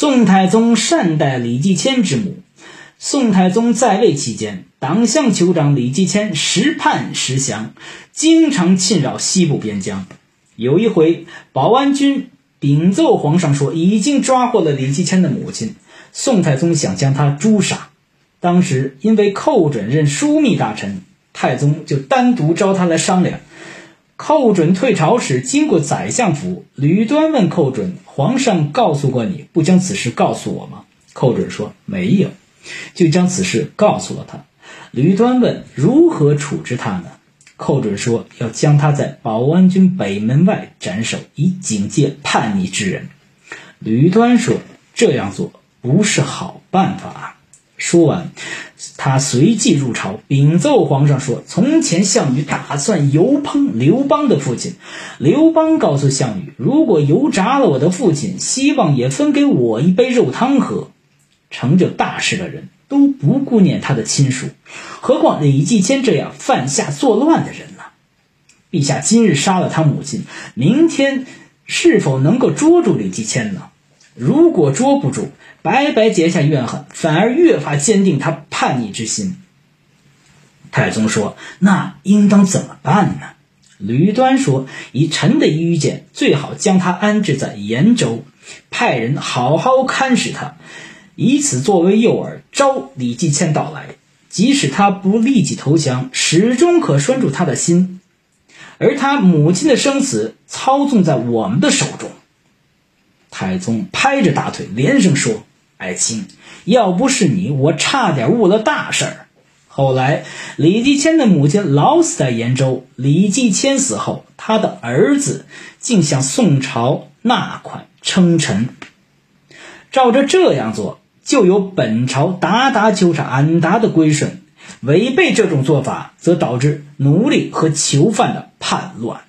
宋太宗善待李继迁之母。宋太宗在位期间，党项酋长李继迁时叛时降，经常侵扰西部边疆。有一回，保安军禀奏皇上说，已经抓获了李继迁的母亲。宋太宗想将他诛杀。当时因为寇准任枢密大臣，太宗就单独召他来商量。寇准退朝时，经过宰相府，吕端问寇准：“皇上告诉过你，不将此事告诉我吗？”寇准说：“没有。”就将此事告诉了他。吕端问：“如何处置他呢？”寇准说：“要将他在保安军北门外斩首，以警戒叛逆之人。”吕端说：“这样做不是好办法。”说完，他随即入朝禀奏皇上说：“从前项羽打算油烹刘邦的父亲，刘邦告诉项羽，如果油炸了我的父亲，希望也分给我一杯肉汤喝。”成就大事的人都不顾念他的亲属，何况李继迁这样犯下作乱的人呢？陛下今日杀了他母亲，明天是否能够捉住李继迁呢？如果捉不住，白白结下怨恨，反而越发坚定他叛逆之心。太宗说：“那应当怎么办呢？”吕端说：“以臣的愚见，最好将他安置在延州，派人好好看视他。”以此作为诱饵，招李继迁到来。即使他不立即投降，始终可拴住他的心。而他母亲的生死操纵在我们的手中。太宗拍着大腿，连声说：“爱卿，要不是你，我差点误了大事儿。”后来，李继迁的母亲老死在延州。李继迁死后，他的儿子竟向宋朝纳款称臣。照着这样做。就有本朝达达纠察安达的归顺，违背这种做法，则导致奴隶和囚犯的叛乱。